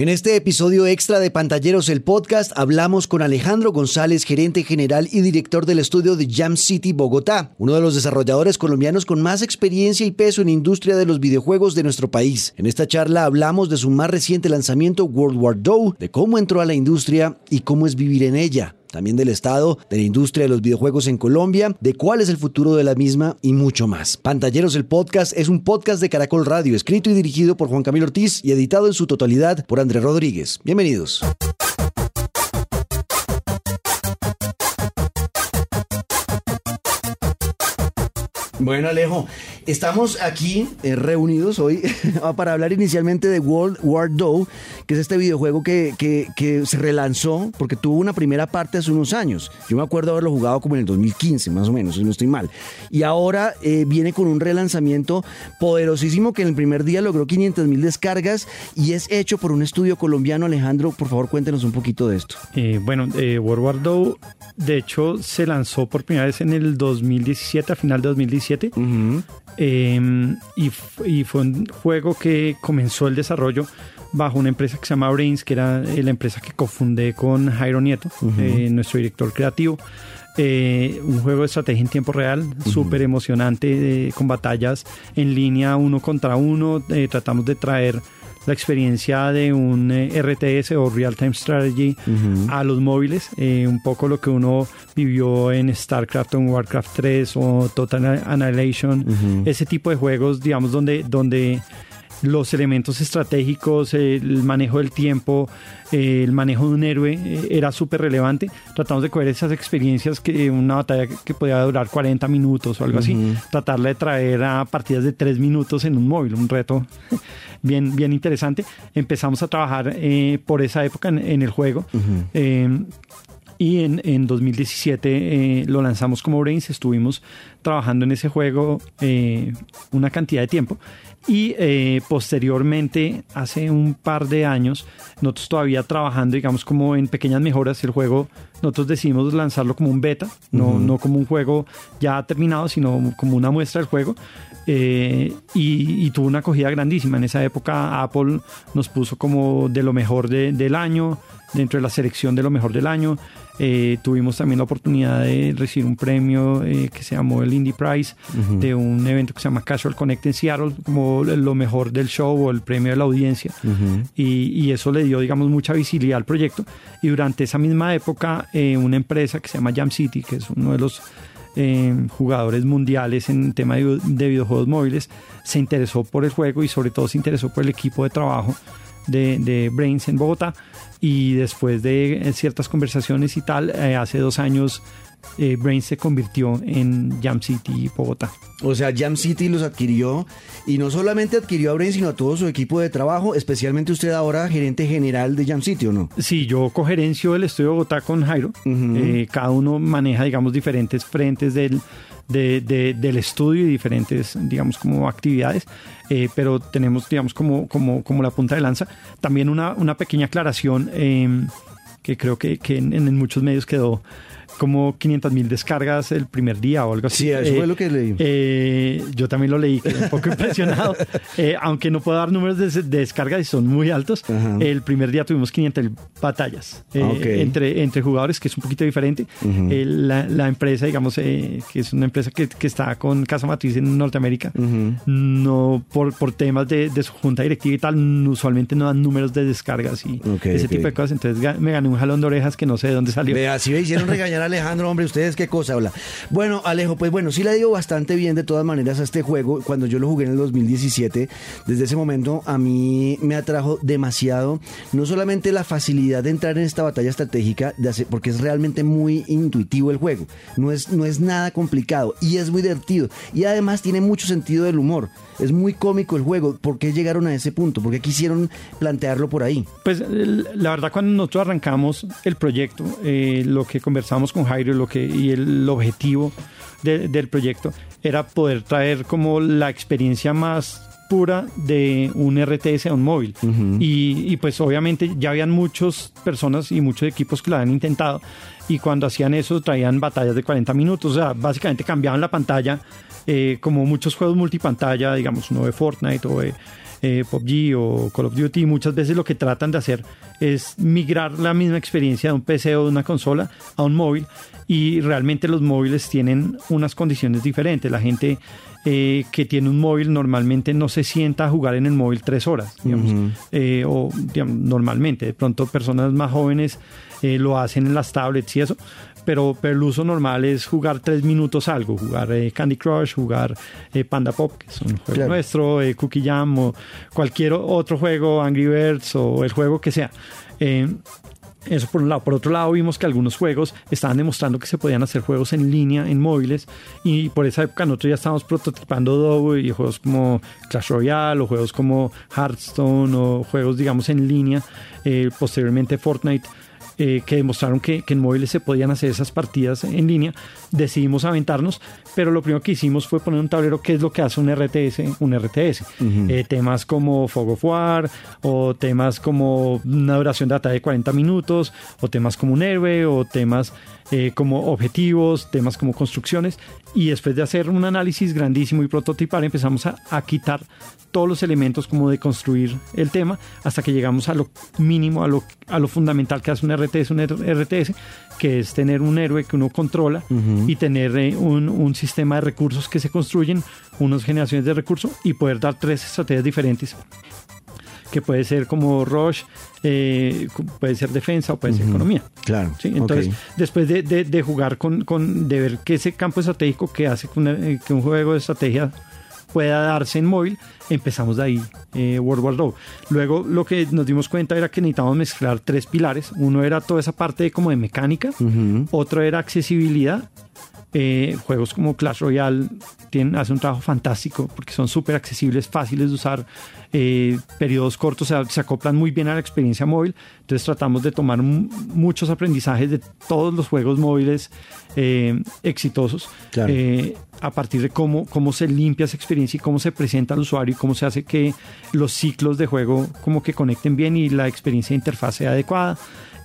En este episodio extra de Pantalleros el podcast hablamos con Alejandro González, gerente general y director del estudio de Jam City Bogotá, uno de los desarrolladores colombianos con más experiencia y peso en industria de los videojuegos de nuestro país. En esta charla hablamos de su más reciente lanzamiento World War II, de cómo entró a la industria y cómo es vivir en ella también del estado, de la industria de los videojuegos en Colombia, de cuál es el futuro de la misma y mucho más. Pantalleros el podcast es un podcast de Caracol Radio, escrito y dirigido por Juan Camilo Ortiz y editado en su totalidad por Andrés Rodríguez. Bienvenidos. Bueno, Alejo, estamos aquí eh, reunidos hoy para hablar inicialmente de World War II, que es este videojuego que, que, se relanzó porque tuvo una primera parte hace unos años. Yo me acuerdo haberlo jugado como en el 2015, más o menos, si no estoy mal. Y ahora eh, viene con un relanzamiento poderosísimo que en el primer día logró 500 mil descargas y es hecho por un estudio colombiano. Alejandro, por favor, cuéntenos un poquito de esto. Eh, bueno, World War II, de hecho, se lanzó por primera vez en el 2017, a final de 2017 Em, y, fue un juego que comenzó el desarrollo bajo una empresa que se llama Brains, que era eh, la empresa que cofundé con Jairo Nieto, eh, nuestro director creativo. Eh, un juego de estrategia en tiempo real, súper emocionante, con batallas en línea uno contra uno. tratamos de traer la experiencia de un eh, RTS o Real Time Strategy a los móviles, eh, un poco lo que uno vivió en StarCraft o en Warcraft 3 o Total Annihilation, ese tipo de juegos, digamos, donde, donde los elementos estratégicos, el manejo del tiempo, eh, el manejo de un héroe era súper relevante. Tratamos de coger esas experiencias que una batalla que podía durar 40 minutos o algo así, tratarla de traer a partidas de 3 minutos en un móvil, un reto bien, bien interesante. Empezamos a trabajar eh, por esa época en, el juego. Eh, y en, en 2017 eh, lo lanzamos como Brains, estuvimos trabajando en ese juego una cantidad de tiempo y posteriormente, hace un par de años, nosotros todavía trabajando, digamos, como en pequeñas mejoras, el juego, nosotros decidimos lanzarlo como un beta, no, no como un juego ya terminado, sino como una muestra del juego. Eh, y, tuvo una acogida grandísima. En esa época Apple nos puso como de lo mejor del año, dentro de la selección de lo mejor del año. Eh, tuvimos también la oportunidad de recibir un premio eh, que se llamó el Indie Prize de un evento que se llama Casual Connect en Seattle, como lo mejor del show o el premio de la audiencia. y, eso le dio, digamos, mucha visibilidad al proyecto. Y durante esa misma época, una empresa que se llama Jam City, que es uno de los eh, jugadores mundiales en tema de, videojuegos móviles, se interesó por el juego y sobre todo se interesó por el equipo de trabajo de, Brains en Bogotá. Y después de eh, ciertas conversaciones y tal, eh, hace dos años eh, Brain se convirtió en Jam City Bogotá. O sea, Jam City los adquirió y no solamente adquirió a Brain, sino a todo su equipo de trabajo, especialmente usted ahora gerente general de Jam City, ¿o no? Sí, yo cogerencio el estudio de Bogotá con Jairo. Eh, cada uno maneja, digamos, diferentes frentes del, del estudio y diferentes, digamos, como actividades, eh, pero tenemos, digamos, como, como, como la punta de lanza. También una, una pequeña aclaración em, que creo que, que en muchos medios quedó como 500 mil descargas el primer día o algo así. Sí, eso fue lo que leí. Eh, yo también lo leí, quedé un poco impresionado. Eh, aunque no puedo dar números de, descarga y son muy altos, el primer día tuvimos 500 batallas eh, entre, entre jugadores, que es un poquito diferente. la, empresa, digamos, que es una empresa que, que, está con casa matriz en Norteamérica, no por, por temas de, de, su junta directiva y tal, usualmente no dan números de descargas y ese tipo de cosas. Entonces me gané un jalón de orejas que no sé de dónde salió. Vea, si me hicieron regañar Alejandro, hombre, ustedes qué cosa habla. Bueno, Alejo, pues bueno, sí le digo bastante bien de todas maneras a este juego. Cuando yo lo jugué en el 2017, desde ese momento a mí me atrajo demasiado, no solamente la facilidad de entrar en esta batalla estratégica, de hacer, porque es realmente muy intuitivo el juego, no es, no es nada complicado y es muy divertido. Y además tiene mucho sentido del humor. Es muy cómico el juego. ¿Por qué llegaron a ese punto? ¿Por qué quisieron plantearlo por ahí? Pues la verdad cuando nosotros arrancamos el proyecto, eh, lo que conversamos con Jairo lo que, y el objetivo del proyecto era poder traer como la experiencia más pura de un RTS a un móvil. y, y, pues obviamente ya habían muchas personas y muchos equipos que lo habían intentado y cuando hacían eso traían batallas de 40 minutos, o sea, básicamente cambiaban la pantalla eh, como muchos juegos multipantalla, digamos uno de Fortnite o de eh, PUBG o Call of Duty, muchas veces lo que tratan de hacer es migrar la misma experiencia de un PC o de una consola a un móvil y realmente los móviles tienen unas condiciones diferentes. La gente eh, que tiene un móvil normalmente no se sienta a jugar en el móvil tres horas, digamos, eh, o normalmente. De pronto personas más jóvenes lo hacen en las tablets y eso, pero, pero el uso normal es jugar tres minutos algo, jugar eh, Candy Crush, jugar eh, Panda Pop, que es un juego nuestro, eh, Cookie Jam o cualquier otro juego, Angry Birds o el juego que sea. Eso por un lado. Por otro lado, vimos que algunos juegos estaban demostrando que se podían hacer juegos en línea, en móviles, y por esa época nosotros ya estábamos prototipando Dogo y juegos como Clash Royale o juegos como Hearthstone o juegos, digamos, en línea. posteriormente Fortnite eh, que demostraron que, en móviles se podían hacer esas partidas en línea, decidimos aventarnos, pero lo primero que hicimos fue poner un tablero que es lo que hace un RTS, un RTS. Eh, temas como Fog of War, o temas como una duración de batalla de 40 minutos, o temas como un héroe, o temas eh, como objetivos, temas como construcciones, y después de hacer un análisis grandísimo y prototipar, empezamos a, a quitar todos los elementos como de construir el tema hasta que llegamos a lo mínimo, a lo, a lo fundamental que hace un RTS, un RTS, que es tener un héroe que uno controla y tener eh, un, un, sistema de recursos que se construyen, unas generaciones de recursos y poder dar tres estrategias diferentes que puede ser como Rush, eh, puede ser defensa o puede ser economía. Claro. ¿sí? Entonces, después de, de, jugar con, con, de ver que ese campo estratégico que hace que, que un juego de estrategia pueda darse en móvil, empezamos de ahí eh, World War II. Luego lo que nos dimos cuenta era que necesitábamos mezclar tres pilares. Uno era toda esa parte de, como de mecánica, otro era accesibilidad. Eh, juegos como Clash Royale tienen, hacen un trabajo fantástico porque son súper accesibles, fáciles de usar, eh, periodos cortos, se acoplan muy bien a la experiencia móvil. Entonces tratamos de tomar muchos aprendizajes de todos los juegos móviles eh, exitosos a partir de cómo, cómo se limpia esa experiencia y cómo se presenta al usuario y cómo se hace que los ciclos de juego como que conecten bien y la experiencia de interfaz sea adecuada.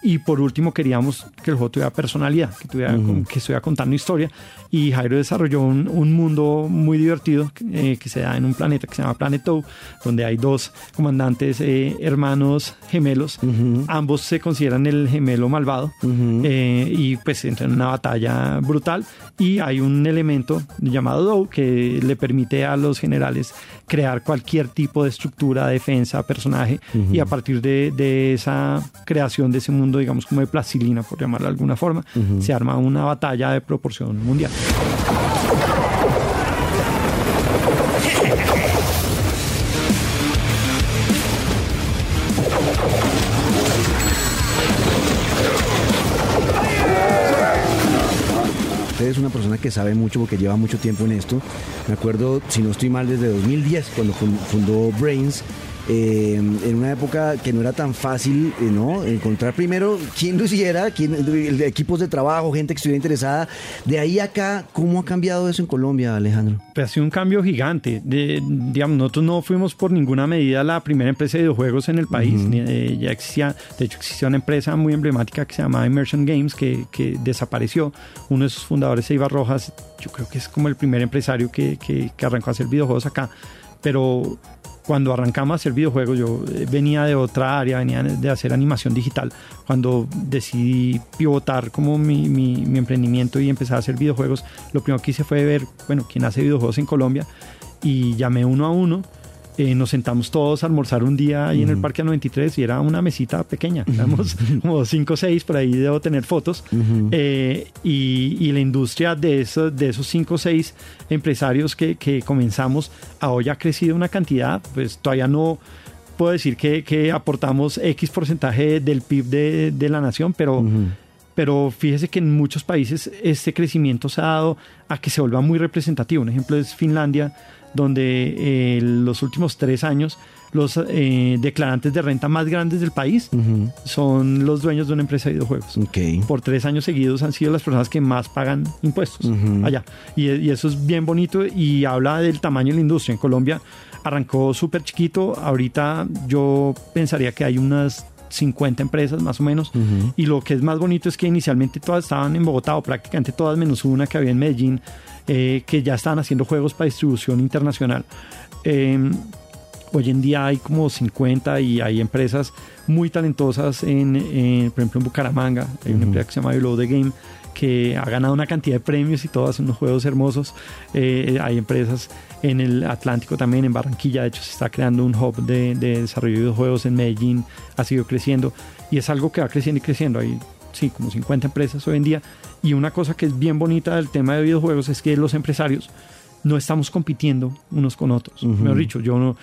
Y por último queríamos que el juego tuviera personalidad, que, tuviera, que estuviera contando historia. Y Jairo desarrolló un, un mundo muy divertido eh, que se da en un planeta que se llama Planet O, donde hay dos comandantes eh, hermanos gemelos. Ambos se consideran el gemelo malvado eh, y pues entran en una batalla brutal. Y hay un elemento llamado Do que le permite a los generales crear cualquier tipo de estructura, defensa, personaje. Y a partir de, de esa creación de ese mundo digamos, como de plastilina, por llamarlo de alguna forma, se arma una batalla de proporción mundial. Es una persona que sabe mucho porque lleva mucho tiempo en esto. Me acuerdo, si no estoy mal, desde 2010, cuando fundó Brains, eh, en una época que no era tan fácil, eh, ¿no? Encontrar primero quién lo hiciera, quién, equipos de trabajo, gente que estuviera interesada. De ahí acá, ¿cómo ha cambiado eso en Colombia, Alejandro? Pues ha sido un cambio gigante. De, digamos, nosotros no fuimos por ninguna medida la primera empresa de videojuegos en el país. Eh, ya existía, de hecho, existía una empresa muy emblemática que se llamaba Immersion Games que, que desapareció. Uno de sus fundadores, Eibar Rojas, yo creo que es como el primer empresario que, que, que arrancó a hacer videojuegos acá. Pero cuando arrancamos a hacer videojuegos, yo eh, venía de otra área, venía de hacer animación digital. Cuando decidí pivotar como mi, mi, emprendimiento y empezar a hacer videojuegos, lo primero que hice fue ver, bueno, quién hace videojuegos en Colombia y llamé uno a uno eh, nos sentamos todos a almorzar un día ahí en el Parque 93 y era una mesita pequeña, éramos como cinco o seis, por ahí debo tener fotos, eh, y, la industria de, eso, de esos cinco o seis empresarios que, comenzamos a hoy ha crecido una cantidad, pues todavía no puedo decir que, aportamos X porcentaje del PIB de, la nación, pero... pero fíjese que en muchos países este crecimiento se ha dado a que se vuelva muy representativo. Un ejemplo es Finlandia, donde en eh, los últimos tres años los eh, declarantes de renta más grandes del país son los dueños de una empresa de videojuegos. Por tres años seguidos han sido las personas que más pagan impuestos allá. Y, y, eso es bien bonito y habla del tamaño de la industria. En Colombia arrancó súper chiquito. Ahorita yo pensaría que hay unas 50 empresas más o menos. Y lo que es más bonito es que inicialmente todas estaban en Bogotá o prácticamente todas menos una que había en Medellín eh, que ya están haciendo juegos para distribución internacional. Em, hoy en día hay como 50 y hay empresas muy talentosas en, por ejemplo, en Bucaramanga, hay una empresa que se llama Below the Game que ha ganado una cantidad de premios y todas unos juegos hermosos. Eh, hay empresas en el Atlántico también, en Barranquilla, de hecho se está creando un hub de, de desarrollo de videojuegos en Medellín, ha sido creciendo y es algo que va creciendo y creciendo. Hay sí, como 50 empresas hoy en día. Y una cosa que es bien bonita del tema de videojuegos es que los empresarios no estamos compitiendo unos con otros. Mejor dicho, yo no,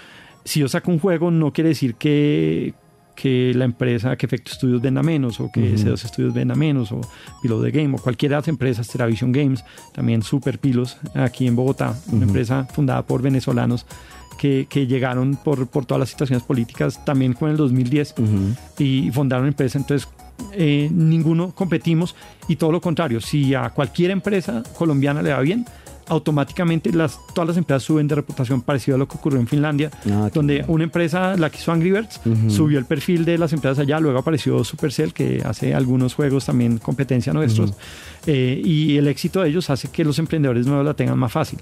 si yo saco un juego no quiere decir que, que la empresa, que Efecto Studios venda menos o que uh C2 Studios venda menos o Pilo de Game o cualquiera de las empresas, Teravision Games, también Super Pilos aquí en Bogotá, una empresa fundada por venezolanos que, que, llegaron por, por todas las situaciones políticas también con el 2010 y fundaron empresa. Entonces eh, ninguno competimos y todo lo contrario, si a cualquier empresa colombiana le va bien, automáticamente las, todas las empresas suben de reputación parecido a lo que ocurrió en Finlandia, ah, donde una empresa, la que hizo Angry Birds, subió el perfil de las empresas allá, luego apareció Supercell, que hace algunos juegos también competencia nuestros, eh, y el éxito de ellos hace que los emprendedores nuevos la tengan más fácil.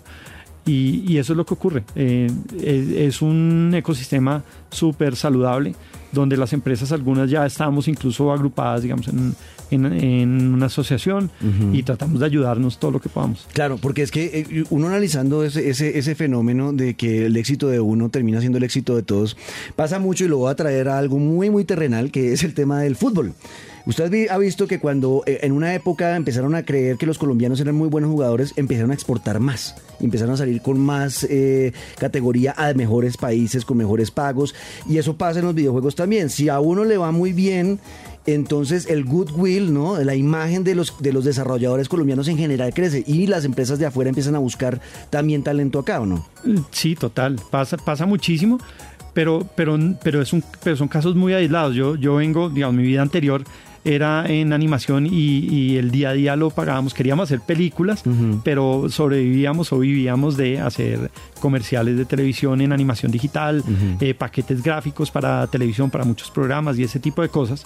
Y, eso es lo que ocurre. Eh, es, un ecosistema súper saludable donde las empresas, algunas ya estamos incluso agrupadas, digamos, en, en, una asociación y tratamos de ayudarnos todo lo que podamos. Claro, porque es que eh, uno analizando ese, ese, ese, fenómeno de que el éxito de uno termina siendo el éxito de todos, pasa mucho y lo voy a traer a algo muy, muy terrenal, que es el tema del fútbol. Usted ha visto que cuando eh, en una época empezaron a creer que los colombianos eran muy buenos jugadores, empezaron a exportar más, empezaron a salir con más eh, categoría a mejores países, con mejores pagos, y eso pasa en los videojuegos también. Si a uno le va muy bien, entonces el goodwill, ¿no? La imagen de los, de los desarrolladores colombianos en general crece y las empresas de afuera empiezan a buscar también talento acá, ¿o no? Sí, total, pasa, pasa muchísimo, pero, pero, pero, es un, pero son casos muy aislados. Yo, yo vengo, digamos, mi vida anterior era en animación y, el día a día lo pagábamos. Queríamos hacer películas, pero sobrevivíamos o vivíamos de hacer comerciales de televisión en animación digital, eh, paquetes gráficos para televisión, para muchos programas y ese tipo de cosas.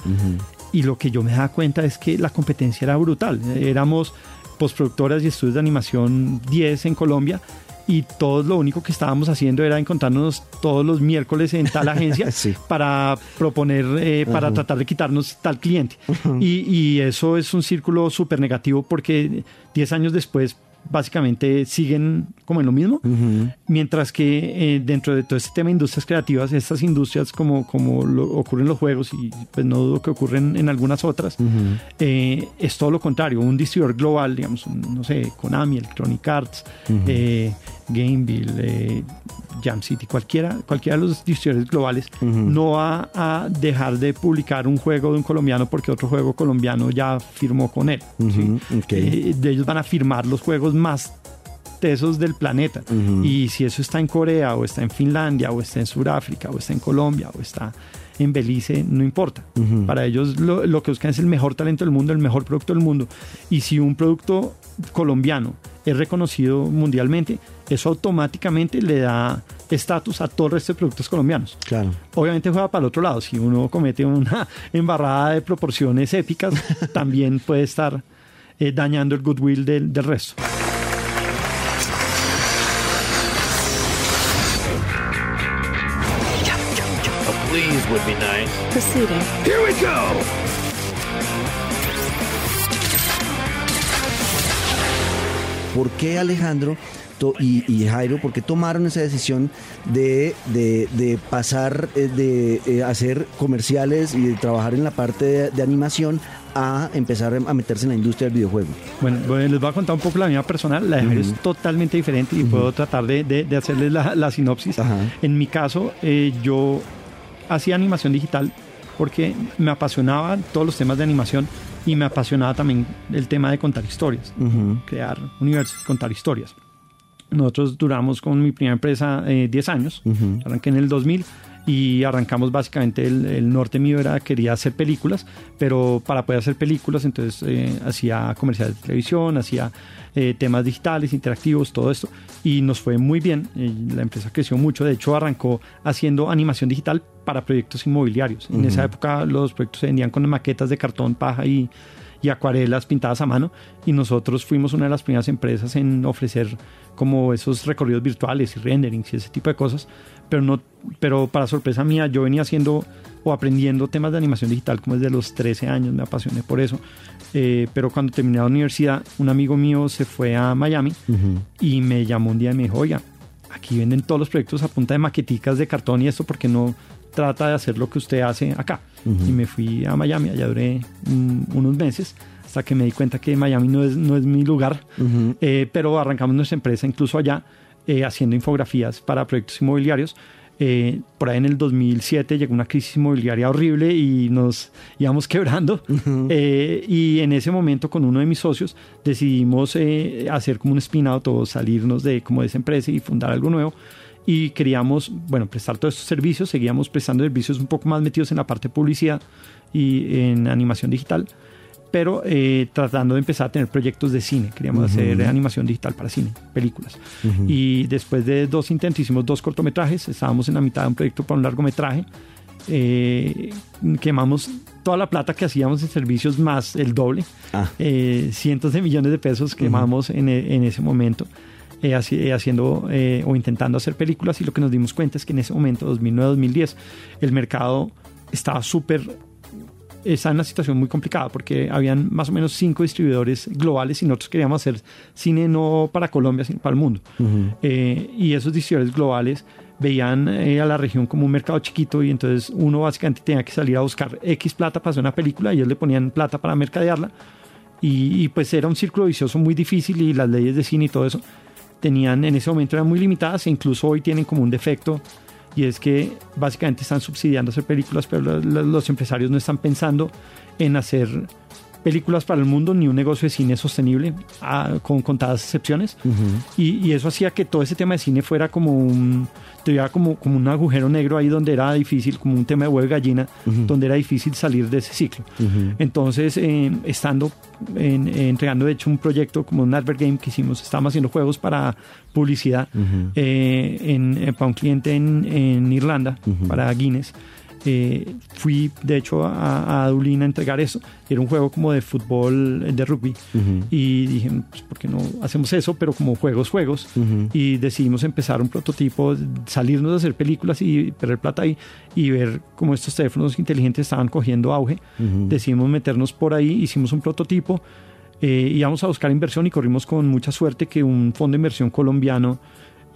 Y lo que yo me daba cuenta es que la competencia era brutal. Éramos postproductoras y estudios de animación 10 en Colombia y todos lo único que estábamos haciendo era encontrarnos todos los miércoles en tal agencia para proponer, eh, para tratar de quitarnos tal cliente. y, y, eso es un círculo súper negativo porque 10 años después básicamente siguen como en lo mismo, mientras que eh, dentro de todo este tema de industrias creativas, estas industrias como, como ocurren en los juegos y pues no dudo que ocurren en algunas otras, eh, es todo lo contrario, un distribuidor global, digamos, no sé, Konami, Electronic Arts, eh, Gameville, Jam City, cualquiera, cualquiera de los distribuidores globales no va a dejar de publicar un juego de un colombiano porque otro juego colombiano ya firmó con él. de ellos van a firmar los juegos más tesos del planeta. Y si eso está en Corea o está en Finlandia o está en Sudáfrica o está en Colombia o está en Belice, no importa. Para ellos lo, lo, que buscan es el mejor talento del mundo, el mejor producto del mundo. Y si un producto colombiano es reconocido mundialmente, eso automáticamente le da estatus a todo el resto de productos colombianos. Claro. Obviamente juega para el otro lado. Si uno comete una embarrada de proporciones épicas, también puede estar eh, dañando el goodwill del, del resto. please would be nice. Proceeding. Here we go! ¿Por qué Alejandro Humberto y, Jairo, ¿por qué tomaron esa decisión de, de, pasar eh, de eh, hacer comerciales y de trabajar en la parte de, animación a empezar a meterse en la industria del videojuego? Bueno, les voy a contar un poco la mía personal. La de Jairo es totalmente diferente y puedo tratar de, de hacerles la, sinopsis. En mi caso, eh, yo hacía animación digital porque me apasionaban todos los temas de animación y me apasionaba también el tema de contar historias, crear universos, contar historias. Nosotros duramos con mi primera empresa 10 eh, años, arranqué en el 2000 y arrancamos básicamente el, norte mío era quería hacer películas, pero para poder hacer películas entonces eh, hacía comerciales de televisión, hacía eh, temas digitales, interactivos, todo esto y nos fue muy bien, la empresa creció mucho, de hecho arrancó haciendo animación digital para proyectos inmobiliarios. En esa época los proyectos se vendían con maquetas de cartón, paja y, y acuarelas pintadas a mano y nosotros fuimos una de las primeras empresas en ofrecer como esos recorridos virtuales y renderings y ese tipo de cosas pero, no, pero para sorpresa mía yo venía haciendo o aprendiendo temas de animación digital como desde los 13 años, me apasioné por eso. Eh, pero cuando terminé la universidad, un amigo mío se fue a Miami y me llamó un día y me dijo, oiga, aquí venden todos los proyectos a punta de maqueticas de cartón y esto porque no trata de hacer lo que usted hace acá. Y me fui a Miami, allá duré unos meses hasta que me di cuenta que Miami no es, no es mi lugar, eh, pero arrancamos nuestra empresa incluso allá eh, haciendo infografías para proyectos inmobiliarios. Eh, por ahí en el 2007 llegó una crisis inmobiliaria horrible y nos íbamos quebrando. Eh, y en ese momento con uno de mis socios decidimos hacer como un spin-out o salirnos de, como de esa empresa y fundar algo nuevo. Y queríamos, bueno, prestar todos estos servicios, seguíamos prestando servicios un poco más metidos en la parte de publicidad y en animación digital pero eh, tratando de empezar a tener proyectos de cine. Queríamos hacer animación digital para cine, películas. Y después de dos intentos hicimos dos cortometrajes, estábamos en la mitad de un proyecto para un largometraje. Eh, quemamos toda la plata que hacíamos en servicios más el doble, ah. eh, cientos de millones de pesos quemamos en, en, ese momento. Haciendo o intentando hacer películas y lo que nos dimos cuenta es que en ese momento, 2009-2010, el mercado estaba súper está en una situación muy complicada porque habían más o menos cinco distribuidores globales y nosotros queríamos hacer cine no para Colombia, sino para el mundo. Eh, y esos distribuidores globales veían eh, a la región como un mercado chiquito y entonces uno básicamente tenía que salir a buscar X plata para hacer una película y ellos le ponían plata para mercadearla. Y, y pues era un círculo vicioso muy difícil y las leyes de cine y todo eso tenían en ese momento eran muy limitadas e incluso hoy tienen como un defecto y es que básicamente están subsidiando hacer películas, pero los empresarios no están pensando en hacer películas para el mundo ni un negocio de cine sostenible, ah, con contadas excepciones. y, eso hacía que todo ese tema de cine fuera como un, como, como un agujero negro ahí donde era difícil, como un tema de huevo gallina, donde era difícil salir de ese ciclo. Entonces, eh, estando entregando de hecho un proyecto como un advert game que hicimos, estábamos haciendo juegos para publicidad eh, en, eh, para un cliente en, en Irlanda, para Guinness. Eh, fui de hecho a, a, Dublín a entregar eso. Era un juego como de fútbol, de rugby. Y dije, pues, ¿por qué no hacemos eso? Pero como juegos, juegos. Y decidimos empezar un prototipo, salirnos a hacer películas y perder plata ahí y ver cómo estos teléfonos inteligentes estaban cogiendo auge. Decidimos meternos por ahí, hicimos un prototipo. Eh, íbamos a buscar inversión y corrimos con mucha suerte que un fondo de inversión colombiano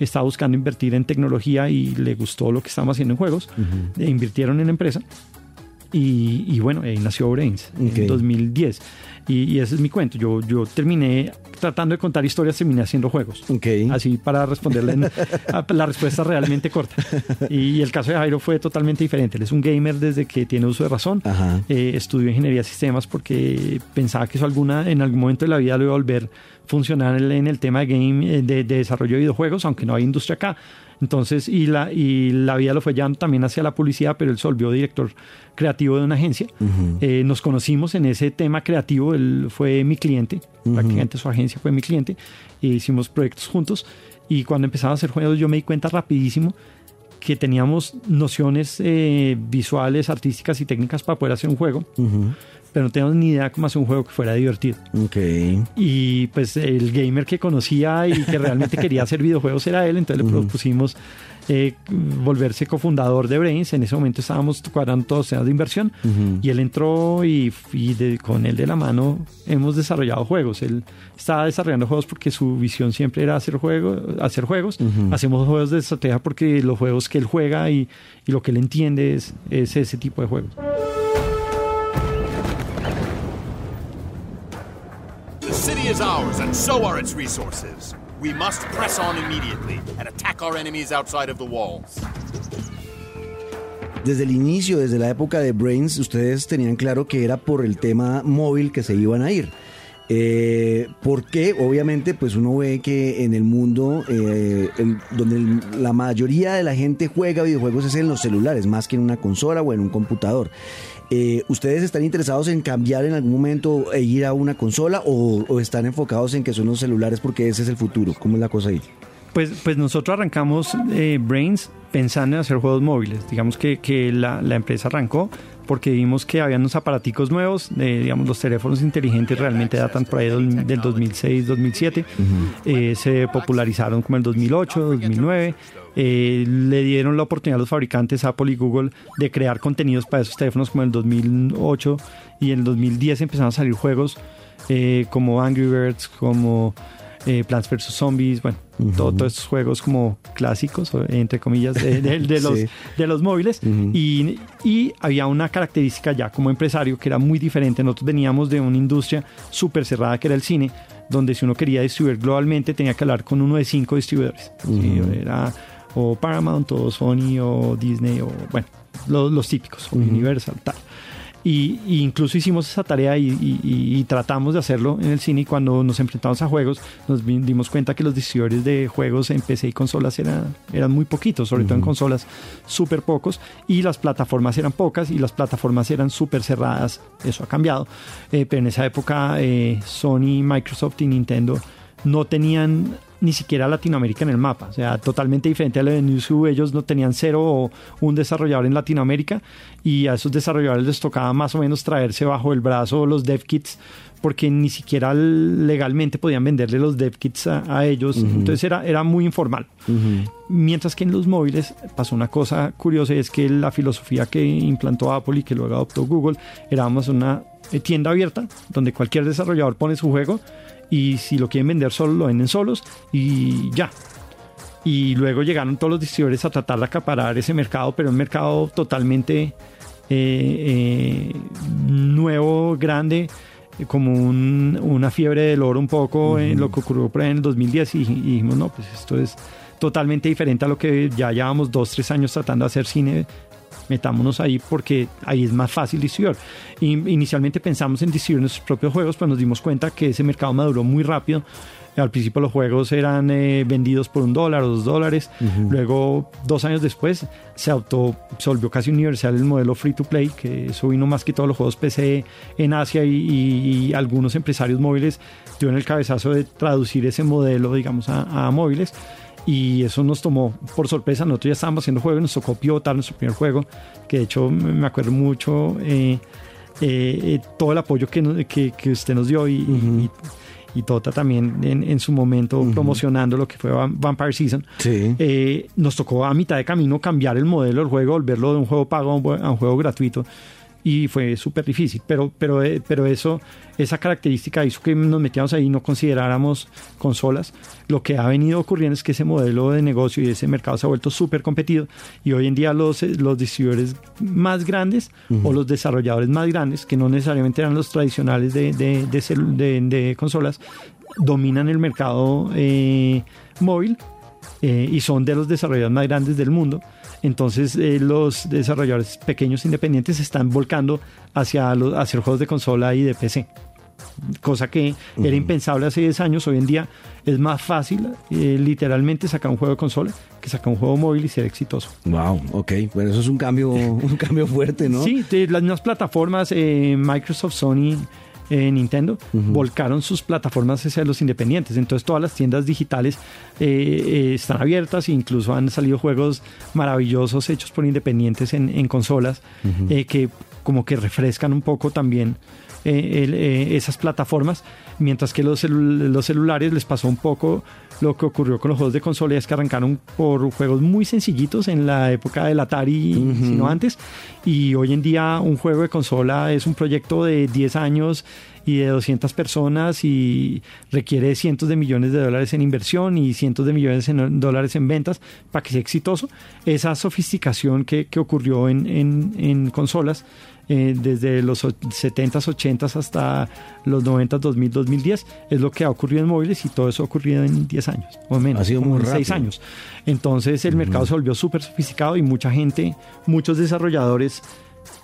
estaba buscando invertir en tecnología y le gustó lo que estábamos haciendo en juegos, e invirtieron en la empresa. Y, bueno, ahí nació Brains en 2010. Y, ese es mi cuento. Yo, yo terminé tratando de contar historias, terminé haciendo juegos. Así para responderle la respuesta realmente corta. Y, el caso de Jairo fue totalmente diferente. Él es un gamer desde que tiene uso de razón. Eh, estudió ingeniería de sistemas porque pensaba que eso alguna, en algún momento de la vida lo iba a volver funcionar en el tema de game, eh, de, de desarrollo de videojuegos, aunque no hay industria acá. Entonces, y la, y la vida lo fue llevando también hacia la publicidad, pero él se volvió director creativo de una agencia. Eh, nos conocimos en ese tema creativo, él fue mi cliente, prácticamente su agencia fue mi cliente, e hicimos proyectos juntos. Y cuando empezaba a hacer juegos, yo me di cuenta rapidísimo que teníamos nociones eh, visuales, artísticas y técnicas para poder hacer un juego pero no teníamos ni idea cómo hacer un juego que fuera divertido. Okay. Y pues el gamer que conocía y que realmente quería hacer videojuegos era él, entonces le propusimos eh, volverse cofundador de Brains. En ese momento estábamos cuadrando todos temas de inversión y él entró y, con él de la mano hemos desarrollado juegos. Él estaba desarrollando juegos porque su visión siempre era hacer, juego, hacer juegos. Hacemos juegos de estrategia porque los juegos que él juega y, y lo que él entiende es, es ese tipo de juegos. The city is ours and so are its resources. We must press on immediately and attack our enemies outside of the walls. Desde el inicio, desde la época de Brains, ustedes tenían claro que era por el tema móvil que se iban a ir. Eh, porque obviamente pues uno ve que en el mundo eh, donde la mayoría de la gente juega videojuegos es en los celulares, más que en una consola o en un computador. Eh, ¿Ustedes están interesados en cambiar en algún momento e ir a una consola o, están enfocados en que son los celulares porque ese es el futuro? ¿Cómo es la cosa ahí? Pues, pues nosotros arrancamos eh, Brains pensando en hacer juegos móviles. Digamos que, que la, la, empresa arrancó porque vimos que había unos aparaticos nuevos, eh, digamos los teléfonos inteligentes realmente datan por ahí del, 2006, 2007, eh, se popularizaron como en el 2008, 2009, eh, le dieron la oportunidad a los fabricantes Apple y Google de crear contenidos para esos teléfonos como en el 2008 y en el 2010 empezaron a salir juegos como Angry Birds, como eh, Plants vs. Zombies, bueno, todos estos juegos como clásicos, entre comillas, de, los, de los móviles. y, y, había una característica ya como empresario que era muy diferente. Nosotros veníamos de una industria súper cerrada que era el cine, donde si uno quería distribuir globalmente tenía que hablar con uno de cinco distribuidores. Era o Paramount, o Sony, o Disney, o bueno, los, los típicos, o Universal, tal. Y, incluso hicimos esa tarea y, tratamos de hacerlo en el cine y cuando nos enfrentamos a juegos nos dimos cuenta que los distribuidores de juegos en PC y consolas eran, eran muy poquitos, sobre todo en consolas súper pocos y las plataformas eran pocas y las plataformas eran súper cerradas, eso ha cambiado, eh, pero en esa época eh, Sony, Microsoft y Nintendo no tenían ni siquiera Latinoamérica en el mapa. O sea, totalmente diferente a lo de Newzoo. Ellos no tenían cero o un desarrollador en Latinoamérica y a esos desarrolladores les tocaba más o menos traerse bajo el brazo los dev kits porque ni siquiera legalmente podían venderle los dev kits a, ellos. Entonces era, era muy informal. Mientras que en los móviles pasó una cosa curiosa y es que la filosofía que implantó Apple y que luego adoptó Google era una tienda abierta donde cualquier desarrollador pone su juego y si lo quieren vender solo, lo venden solos y ya. Y luego llegaron todos los distribuidores a tratar de acaparar ese mercado, pero un mercado totalmente eh, eh, nuevo, grande, como una fiebre del oro un poco en lo que ocurrió por ahí en el 2010 y, y, dijimos, no, pues esto es totalmente diferente a lo que ya llevamos dos, tres años tratando de hacer cine metámonos ahí porque ahí es más fácil distribuir. inicialmente pensamos en distribuir nuestros propios juegos, pero nos dimos cuenta que ese mercado maduró muy rápido. Al principio los juegos eran eh, vendidos por un dólar o dos dólares. Luego, dos años después, se, auto, se volvió casi universal el modelo free to play, que eso vino más que todos los juegos PC en Asia y, algunos empresarios móviles tuvieron el cabezazo de traducir ese modelo, digamos, a, a móviles y eso nos tomó por sorpresa. Nosotros ya estábamos haciendo juego y nos tocó pivotar nuestro primer juego, que de hecho me acuerdo mucho eh, eh, eh, todo el apoyo que, que, usted nos dio y, y, Tota también en, su momento promocionando lo que fue Vampire Season. nos tocó a mitad de camino cambiar el modelo del juego, volverlo de un juego pago a un juego gratuito y fue súper difícil, pero, pero, eh, pero eso, esa característica hizo que nos metíamos ahí y no consideráramos consolas. Lo que ha venido ocurriendo es que ese modelo de negocio y ese mercado se ha vuelto súper competido y hoy en día los, los distribuidores más grandes o los desarrolladores más grandes, que no necesariamente eran los tradicionales de, de, de, consolas, dominan el mercado eh, móvil eh, y son de los desarrolladores más grandes del mundo. Entonces eh, los desarrolladores pequeños independientes se están volcando hacia, los, hacer juegos de consola y de PC. Cosa que era impensable hace 10 años, hoy en día es más fácil eh, literalmente sacar un juego de consola que sacar un juego móvil y ser exitoso. Wow, ok, bueno, eso es un cambio, un cambio fuerte, ¿no? Sí, de las mismas plataformas, Microsoft, Sony, eh, Nintendo, volcaron sus plataformas hacia los independientes. Entonces todas las tiendas digitales eh, eh, están abiertas e incluso han salido juegos maravillosos hechos por independientes en, consolas que como que refrescan un poco también esas plataformas, mientras que los, los celulares les pasó un poco lo que ocurrió con los juegos de consola es que arrancaron por juegos muy sencillitos en la época del Atari, sino antes. Y hoy en día un juego de consola es un proyecto de 10 años y de 200 personas y requiere cientos de millones de dólares en inversión y cientos de millones de dólares en ventas para que sea exitoso. Esa sofisticación que, que ocurrió en, en, en consolas eh, desde los 70s, 80s hasta los 90s, 2000, 2010, es lo que ha ocurrido en móviles y todo eso ha ocurrido en 10 años o menos. Ha sido muy rápido. 6 años. Entonces el mercado se volvió súper sofisticado y mucha gente, muchos desarrolladores,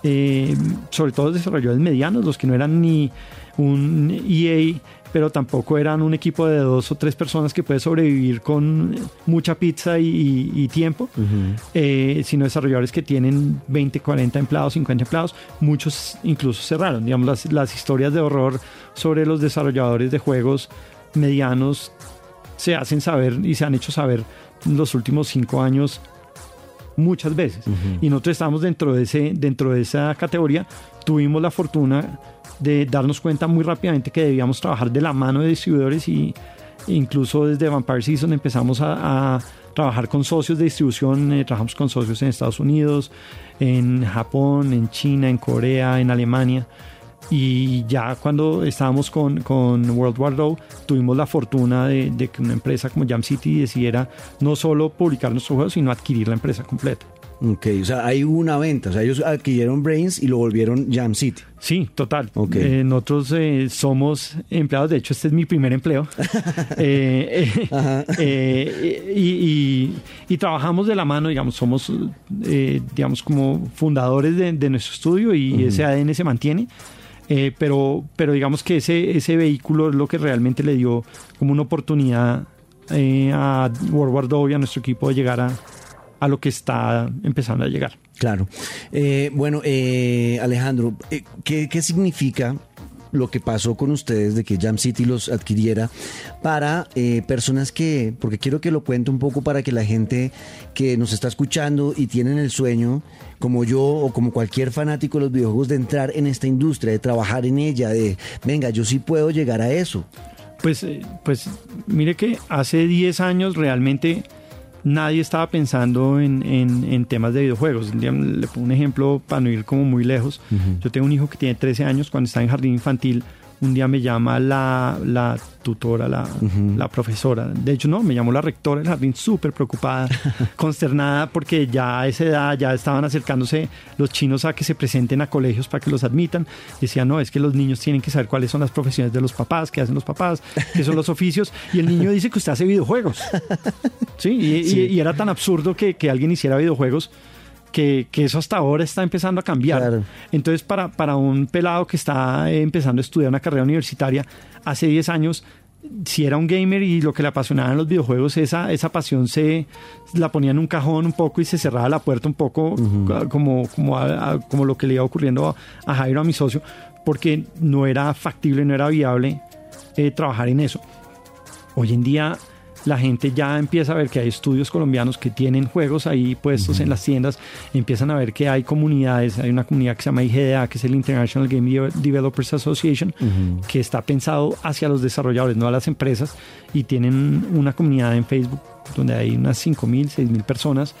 eh, sobre todo desarrolladores medianos, los que no eran ni un EA pero tampoco eran un equipo de dos o tres personas que puede sobrevivir con mucha pizza y, tiempo, eh, sino desarrolladores que tienen 20, 40 empleados, 50 empleados. Muchos incluso cerraron. Digamos, las, las historias de horror sobre los desarrolladores de juegos medianos se hacen saber y se han hecho saber en los últimos cinco años muchas veces. Y nosotros estamos dentro de, ese, dentro de esa categoría. Tuvimos la fortuna de darnos cuenta muy rápidamente que debíamos trabajar de la mano de distribuidores y incluso desde Vampire Season empezamos a, trabajar con socios de distribución, eh, trabajamos con socios en Estados Unidos, en Japón, en China, en Corea, en Alemania. Y ya cuando estábamos con, con World War II, tuvimos la fortuna de, de, que una empresa como Jam City decidiera no solo publicar nuestros juegos, sino adquirir la empresa completa. Ok, o sea, hay una venta, o sea, ellos adquirieron Brains y lo volvieron Jam City. Sí, total. Okay. Eh, nosotros eh, somos empleados, de hecho este es mi primer empleo. eh, y, y, trabajamos de la mano, digamos, somos, digamos, como fundadores de, de nuestro estudio y ese ADN se mantiene. pero, pero digamos que ese, ese vehículo es lo que realmente le dio como una oportunidad a World War II y a nuestro equipo de llegar a, a lo que está empezando a llegar. Claro. Eh, bueno, eh, Alejandro, eh, ¿qué, ¿qué significa lo que pasó con ustedes de que Jam City los adquiriera para personas que, porque quiero que lo cuente un poco para que la gente que nos está escuchando y tienen el sueño, como yo o como cualquier fanático de los videojuegos, de entrar en esta industria, de trabajar en ella, de, venga, yo sí puedo llegar a eso. Pues, pues mire que hace 10 años realmente nadie estaba pensando en, temas de videojuegos. Le pongo un ejemplo para no ir como muy lejos. Yo tengo un hijo que tiene 13 años, cuando está en jardín infantil, un día me llama la, la tutora, la, la, profesora. De hecho, no, me llamó la rectora del jardín súper preocupada, consternada, porque ya a esa edad ya estaban acercándose los chinos a que se presenten a colegios para que los admitan. Decía, no, es que los niños tienen que saber cuáles son las profesiones de los papás, qué hacen los papás, qué son los oficios. Y el niño dice que usted hace videojuegos. Sí, y, era tan absurdo que, que alguien hiciera videojuegos que, eso hasta ahora está empezando a cambiar. Entonces, para, para un pelado que está empezando a estudiar una carrera universitaria, hace 10 años, si era un gamer y lo que le apasionaban los videojuegos, esa, esa pasión se la ponía en un cajón un poco y se cerraba la puerta un poco, como, como, como lo que le iba ocurriendo a, Jairo, a mi socio, porque no era factible, no era viable eh, trabajar en eso. Hoy en día la gente ya empieza a ver que hay estudios colombianos que tienen juegos ahí puestos en las tiendas, empiezan a ver que hay comunidades, hay una comunidad que se llama IGDA, que es el International Game Developers Association, que está pensado hacia los desarrolladores, no a las empresas, y tienen una comunidad en Facebook donde hay unas 5.000, 6.000 personas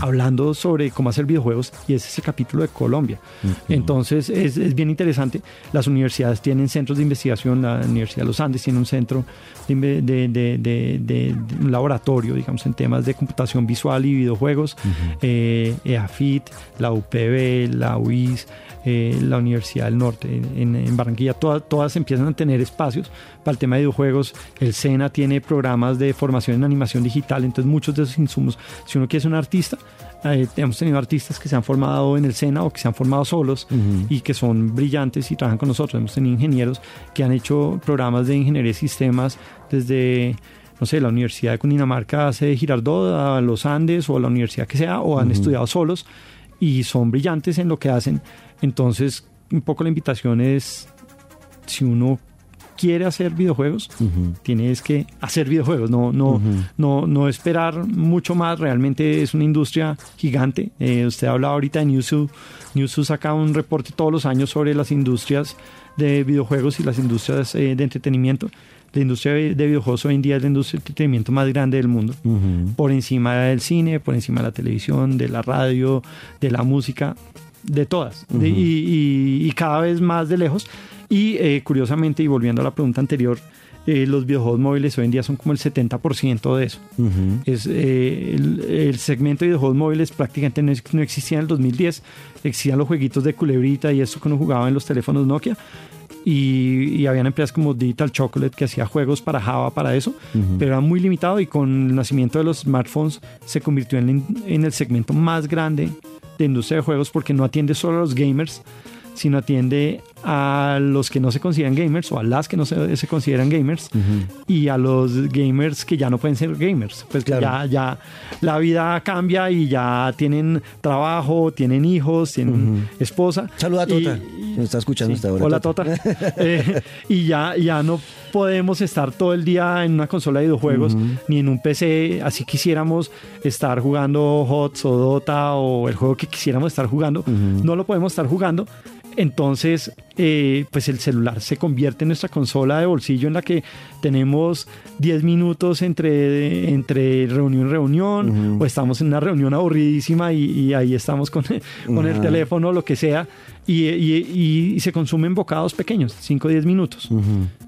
hablando sobre cómo hacer videojuegos y ese es el capítulo de Colombia. Entonces es, es, bien interesante. Las universidades tienen centros de investigación, la Universidad de los Andes tiene un centro de, de, de, de un laboratorio, digamos, en temas de computación visual y videojuegos, eh, EAFIT, la UPB, la UIS, eh, la Universidad del Norte en, Barranquilla, todas empiezan a tener espacios para el tema de videojuegos. El SENA tiene programas de formación en animación digital, entonces muchos de esos insumos, si uno quiere ser un artista, eh, hemos tenido artistas que se han formado en el SENA o que se han formado solos y que son brillantes y trabajan con nosotros. Hemos tenido ingenieros que han hecho programas de ingeniería de sistemas desde no sé, la Universidad de Cundinamarca hace Girardot, a los Andes o a la universidad que sea, o han estudiado solos y son brillantes en lo que hacen. Entonces, un poco la invitación es si uno quiere hacer videojuegos, tienes que hacer videojuegos, no, no, no, no esperar mucho más. Realmente es una industria gigante. Eh, usted habla ahorita de Newzoo. Newzoo saca un reporte todos los años sobre las industrias de videojuegos y las industrias eh, de entretenimiento. La industria de videojuegos hoy en día es la industria de entretenimiento más grande del mundo. Por encima del cine, por encima de la televisión, de la radio, de la música, de todas. y, cada vez más de lejos. Y eh, curiosamente, y volviendo a la pregunta anterior, eh, los videojuegos móviles hoy en día son como el 70% de eso. es, eh, el, segmento de videojuegos móviles prácticamente no, no, existía en el 2010. Existían los jueguitos de culebrita y eso que uno jugaba en los teléfonos Nokia. Y, y, habían empresas como Digital Chocolate que hacía juegos para Java para eso, pero era muy limitado y con el nacimiento de los smartphones se convirtió en, en el segmento más grande de industria de juegos porque no atiende solo a los gamers, sino atiende a los que no se consideran gamers o a las que no se, se consideran gamers y a los gamers que ya no pueden ser gamers. Pues ya, ya la vida cambia y ya tienen trabajo, tienen hijos, tienen esposa. Saluda a Tota, nos está escuchando hasta ahora. Hola Tota. Eh, y ya, ya no podemos estar todo el día en una consola de videojuegos ni en un PC, así quisiéramos estar jugando HOTS o Dota o el juego que quisiéramos estar jugando, no lo podemos estar jugando entonces, eh, pues el celular se convierte en nuestra consola de bolsillo en la que tenemos 10 minutos entre, entre reunión y reunión, o estamos en una reunión aburridísima y, ahí estamos con, con el teléfono, lo que sea, y, se consumen bocados pequeños, 5 o 10 minutos.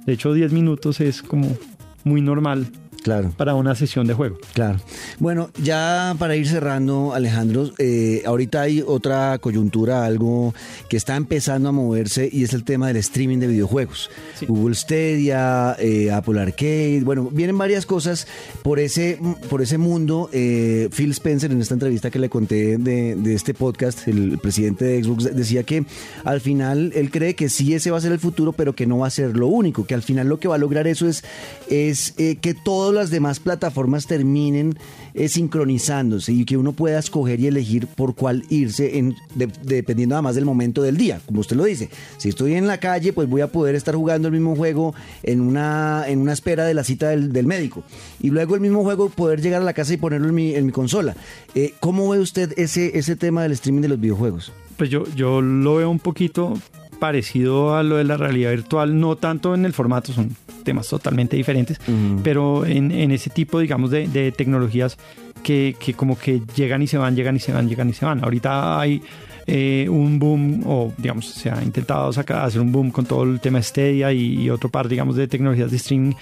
De hecho, 10 minutos es como muy normal claro. para una sesión de juego. Claro. Bueno, ya para ir cerrando, Alejandro, eh, ahorita hay otra coyuntura, algo que está empezando a moverse y es el tema del streaming de videojuegos. Google Stadia, eh, Apple Arcade, bueno, vienen varias cosas por ese, por ese mundo. Eh, Phil Spencer, en esta entrevista que le conté de, de este podcast, el presidente de Xbox, decía que al final él cree que sí ese va a ser el futuro, pero que no va a ser lo único, que al final lo que va a lograr eso es, es que todo las demás plataformas terminen eh, sincronizándose y que uno pueda escoger y elegir por cuál irse en, dependiendo además del momento del día, como usted lo dice. Si estoy en la calle, pues voy a poder estar jugando el mismo juego en una, en una espera de la cita del, médico. Y luego el mismo juego poder llegar a la casa y ponerlo en mi, en mi consola. Eh, ¿Cómo ve usted ese, ese tema del streaming de los videojuegos? Pues yo, yo lo veo un poquito parecido a lo de la realidad virtual, no tanto en el formato, son temas totalmente diferentes, pero en, ese tipo, digamos, de, tecnologías que, como que llegan y se van, llegan y se van, llegan y se van. Ahorita hay eh, un boom, o digamos, se ha intentado sacar, hacer un boom con todo el tema Stadia y, y otro par, digamos, de tecnologías de streaming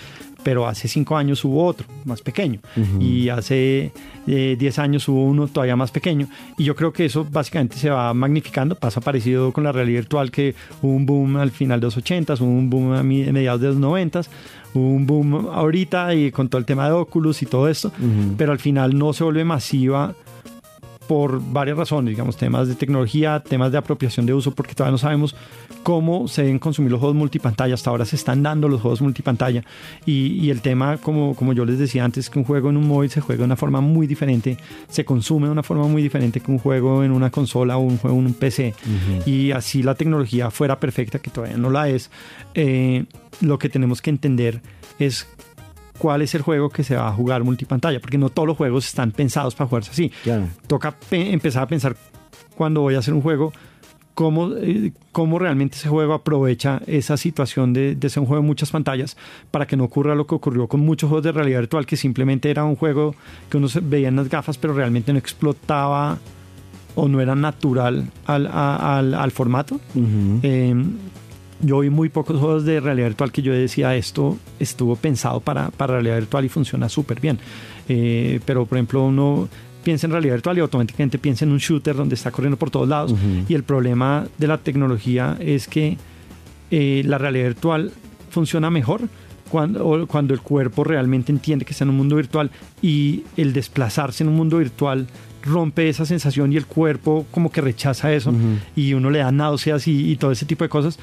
pero hace cinco años hubo otro, más pequeño, y hace eh, diez años hubo uno todavía más pequeño, y yo creo que eso básicamente se va magnificando, pasa parecido con la realidad virtual, que hubo un boom al final de los 80, hubo un boom a mediados de los 90, hubo un boom ahorita y con todo el tema de Oculus y todo esto, pero al final no se vuelve masiva por varias razones, digamos, temas de tecnología, temas de apropiación de uso, porque todavía no sabemos cómo se deben consumir los juegos multipantalla. Hasta ahora se están dando los juegos multipantalla. Y, el tema, como, como yo les decía antes, que un juego en un móvil se juega de una forma muy diferente, se consume de una forma muy diferente que un juego en una consola o un juego en un PC. Y así la tecnología fuera perfecta, que todavía no la es, eh, lo que tenemos que entender es cuál es el juego que se va a jugar multipantalla, porque no todos los juegos están pensados para jugarse así. Toca empezar a pensar cuando voy a hacer un juego, cómo, eh, cómo realmente ese juego aprovecha esa situación de, ser un juego de muchas pantallas para que no ocurra lo que ocurrió con muchos juegos de realidad virtual, que simplemente era un juego que uno veía en las gafas, pero realmente no explotaba o no era natural al, formato yo vi muy pocos juegos de realidad virtual que yo decía esto estuvo pensado para, para realidad virtual y funciona súper bien. Eh, pero por ejemplo uno piensa en realidad virtual y automáticamente piensa en un shooter donde está corriendo por todos lados. Y el problema de la tecnología es que eh, la realidad virtual funciona mejor cuando, cuando el cuerpo realmente entiende que está en un mundo virtual y el desplazarse en un mundo virtual rompe esa sensación y el cuerpo como que rechaza eso y uno le da náuseas y, y todo ese tipo de cosas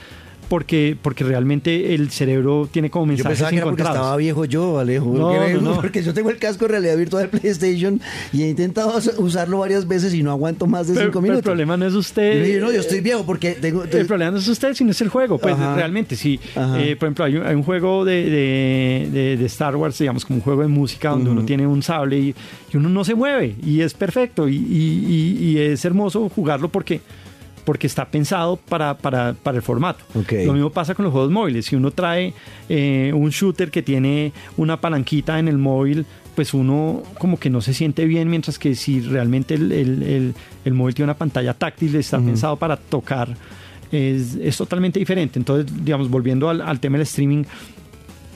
porque, porque realmente el cerebro tiene como mensajes yo pensaba que era porque estaba viejo yo, Alejo. No, porque, no, no. porque yo tengo el casco de realidad virtual de PlayStation y he intentado usarlo varias veces y no aguanto más de Pero- cinco pero minutos. el problema no es usted. yo no, yo estoy viejo porque tengo... El problema no es usted, sino es el juego. Pues Ajá. realmente, sí. Eh, por ejemplo, hay un, hay un juego de, de- de- de Star Wars, digamos, como un juego de música donde uno tiene un sable y, y uno no se mueve y es perfecto y, y- y- y es hermoso jugarlo porque porque está pensado para, para, para el formato. Ok. Lo mismo pasa con los juegos móviles. Si uno trae eh, un shooter que tiene una palanquita en el móvil, pues uno como que no se siente bien, mientras que si realmente el, el- el- el móvil tiene una pantalla táctil, está pensado para tocar, es, es totalmente diferente. Entonces, digamos, volviendo al, al tema del streaming,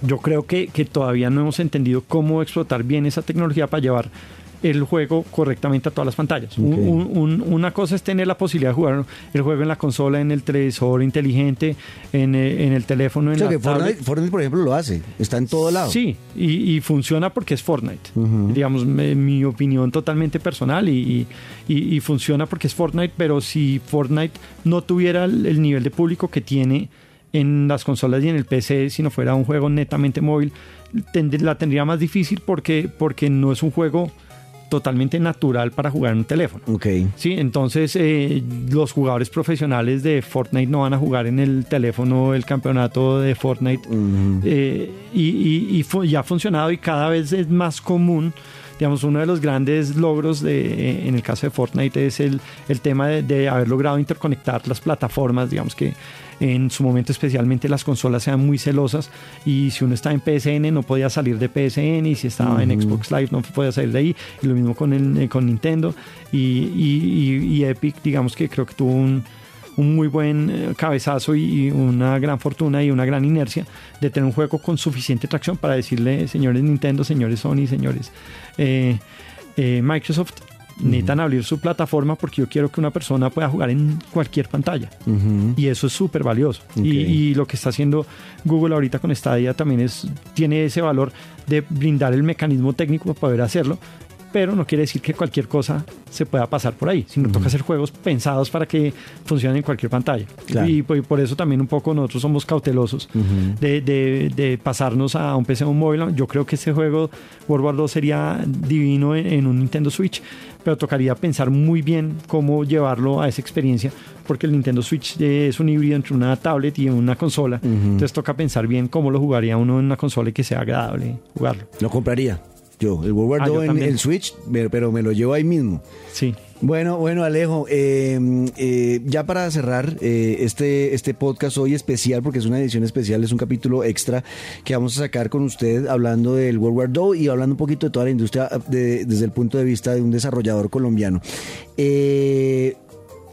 yo creo que, que todavía no hemos entendido cómo explotar bien esa tecnología para llevar el juego correctamente a todas las pantallas. Un- un- una cosa es tener la posibilidad de jugar el juego en la consola, en el televisor inteligente, en, eh, en el teléfono, O en sea, la que Fortnite, por ejemplo, lo hace. Está en todo lado. Sí, y, y funciona porque es Fortnite. Digamos, me- mi opinión totalmente personal y, y- y- y funciona porque es Fortnite, pero si Fortnite no tuviera el, el nivel de público que tiene en las consolas y en el PC, si no fuera un juego netamente móvil, tend- la tendría más difícil porque, porque no es un juego totalmente natural para jugar en un teléfono. Ok. Sí, entonces eh, los jugadores profesionales de Fortnite no van a jugar en el teléfono el campeonato de Fortnite Eh, y, y- y y ha funcionado y cada vez es más común. Digamos, uno de los grandes logros de, eh, en el caso de Fortnite es el, el tema de, de haber logrado interconectar las plataformas, digamos que en su momento especialmente las consolas sean muy celosas y si uno está en PSN no podía salir de PSN y si estaba en Xbox Live no podía salir de ahí. Y lo mismo con, el, eh, con Nintendo y, y- y- y Epic digamos que creo que tuvo un, un muy buen eh, cabezazo y, y una gran fortuna y una gran inercia de tener un juego con suficiente tracción para decirle señores Nintendo, señores Sony, señores eh, eh, Microsoft necesitan abrir su plataforma porque yo quiero que una persona pueda jugar en cualquier pantalla. Y eso es súper valioso. Y, lo que está haciendo Google ahorita con Stadia también es tiene ese valor de brindar el mecanismo técnico para poder hacerlo pero no quiere decir que cualquier cosa se pueda pasar por ahí, sino toca hacer juegos pensados para que funcionen en cualquier pantalla. Claro. Y, por- por eso también un poco nosotros somos cautelosos de, de- de pasarnos a un PC o un móvil. Yo creo que este juego World War 2 sería divino en, en un Nintendo Switch, pero tocaría pensar muy bien cómo llevarlo a esa experiencia, porque el Nintendo Switch eh, es un híbrido entre una tablet y una consola. Entonces toca pensar bien cómo lo jugaría uno en una consola y que sea agradable jugarlo. Lo compraría. Yo, el World War Ah, yo 2 en el Switch, pero me lo llevo ahí mismo. Sí. Bueno, bueno, Alejo, eh, eh, ya para cerrar eh, este, este podcast hoy especial, porque es una edición especial, es un capítulo extra que vamos a sacar con usted hablando del World War II y hablando un poquito de toda la industria de- desde el punto de vista de un desarrollador colombiano. Eh,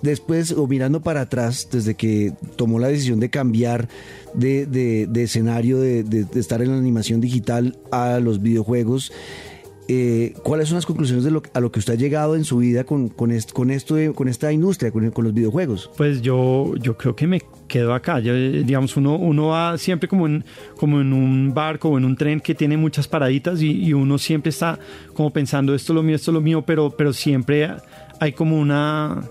después, o mirando para atrás, desde que tomó la decisión de cambiar de, de- de escenario, de estar en la animación digital a los videojuegos, eh, ¿cuáles son las conclusiones de lo, a lo que usted ha llegado en su vida con, con, est- con esto de- con esta industria, con, con los videojuegos? Pues yo, yo creo que me quedo acá. Yo, eh, digamos, uno, uno va siempre como en, como en un barco o en un tren que tiene muchas paraditas y, y uno siempre está como pensando esto es lo mío, esto es lo mío, pero, pero siempre hay como una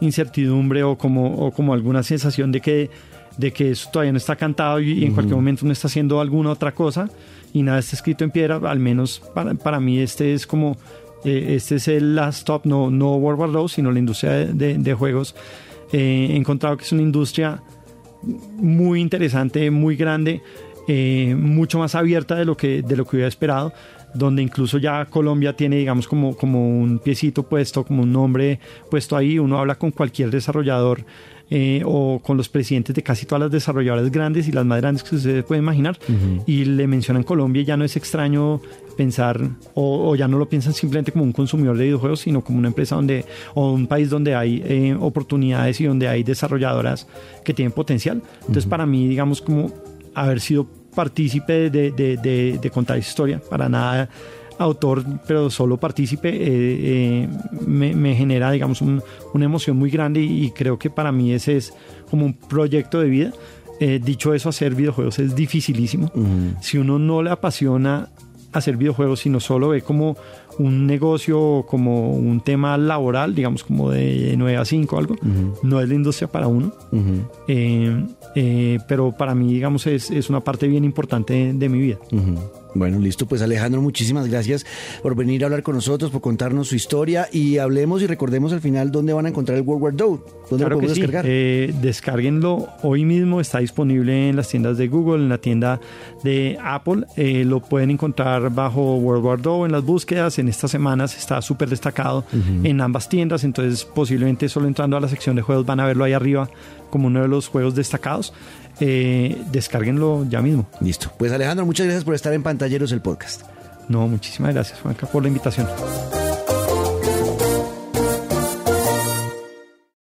incertidumbre o como, o como alguna sensación de que, de que eso todavía no está cantado y, y en cualquier momento uno está haciendo alguna otra cosa y nada está escrito en piedra. Al menos para, para mí este es como... eh, este es el last stop, no, no World War II, sino la industria de, de- de juegos. Eh, he encontrado que es una industria muy interesante, muy grande, eh, mucho más abierta de lo que de lo que hubiera esperado, donde incluso ya Colombia tiene, digamos, como, como un piecito puesto, como un nombre puesto ahí. Uno habla con cualquier desarrollador eh, o con los presidentes de casi todas las desarrolladoras grandes y las más grandes que ustedes pueden imaginar, y le mencionan Colombia. y Ya no es extraño pensar, o, o ya no lo piensan simplemente como un consumidor de videojuegos, sino como una empresa donde, o un país donde hay eh, oportunidades y donde hay desarrolladoras que tienen potencial. Entonces, para mí, digamos, como haber sido partícipe de, de- de- de contar esa historia, para nada autor, pero solo partícipe, eh, eh, me, me genera, digamos, un- una emoción muy grande y, y creo que para mí ese es como un proyecto de vida. Eh, dicho eso, hacer videojuegos es dificilísimo. Si uno no le apasiona hacer videojuegos, sino solo ve como un negocio, como un tema laboral, digamos como de 9 a 5 o algo, no es la industria para uno. Eh, eh, pero para mí, digamos, es, es, una parte bien importante de, mi vida. Bueno, listo. Pues Alejandro, muchísimas gracias por venir a hablar con nosotros, por contarnos su historia y hablemos y recordemos al final dónde van a encontrar el World War II. ¿Dónde lo podemos descargar? Eh, descárguenlo hoy mismo. Está disponible en las tiendas de Google, en la tienda de Apple. Eh, lo pueden encontrar bajo World War II en las búsquedas. En estas semanas está súper destacado en ambas tiendas. Entonces, posiblemente solo entrando a la sección de juegos van a verlo ahí arriba como uno de los juegos destacados. Eh, descárguenlo ya mismo. Listo. Pues Alejandro, muchas gracias por estar en Pantalleros el podcast. No, muchísimas gracias, Juanca, por la invitación.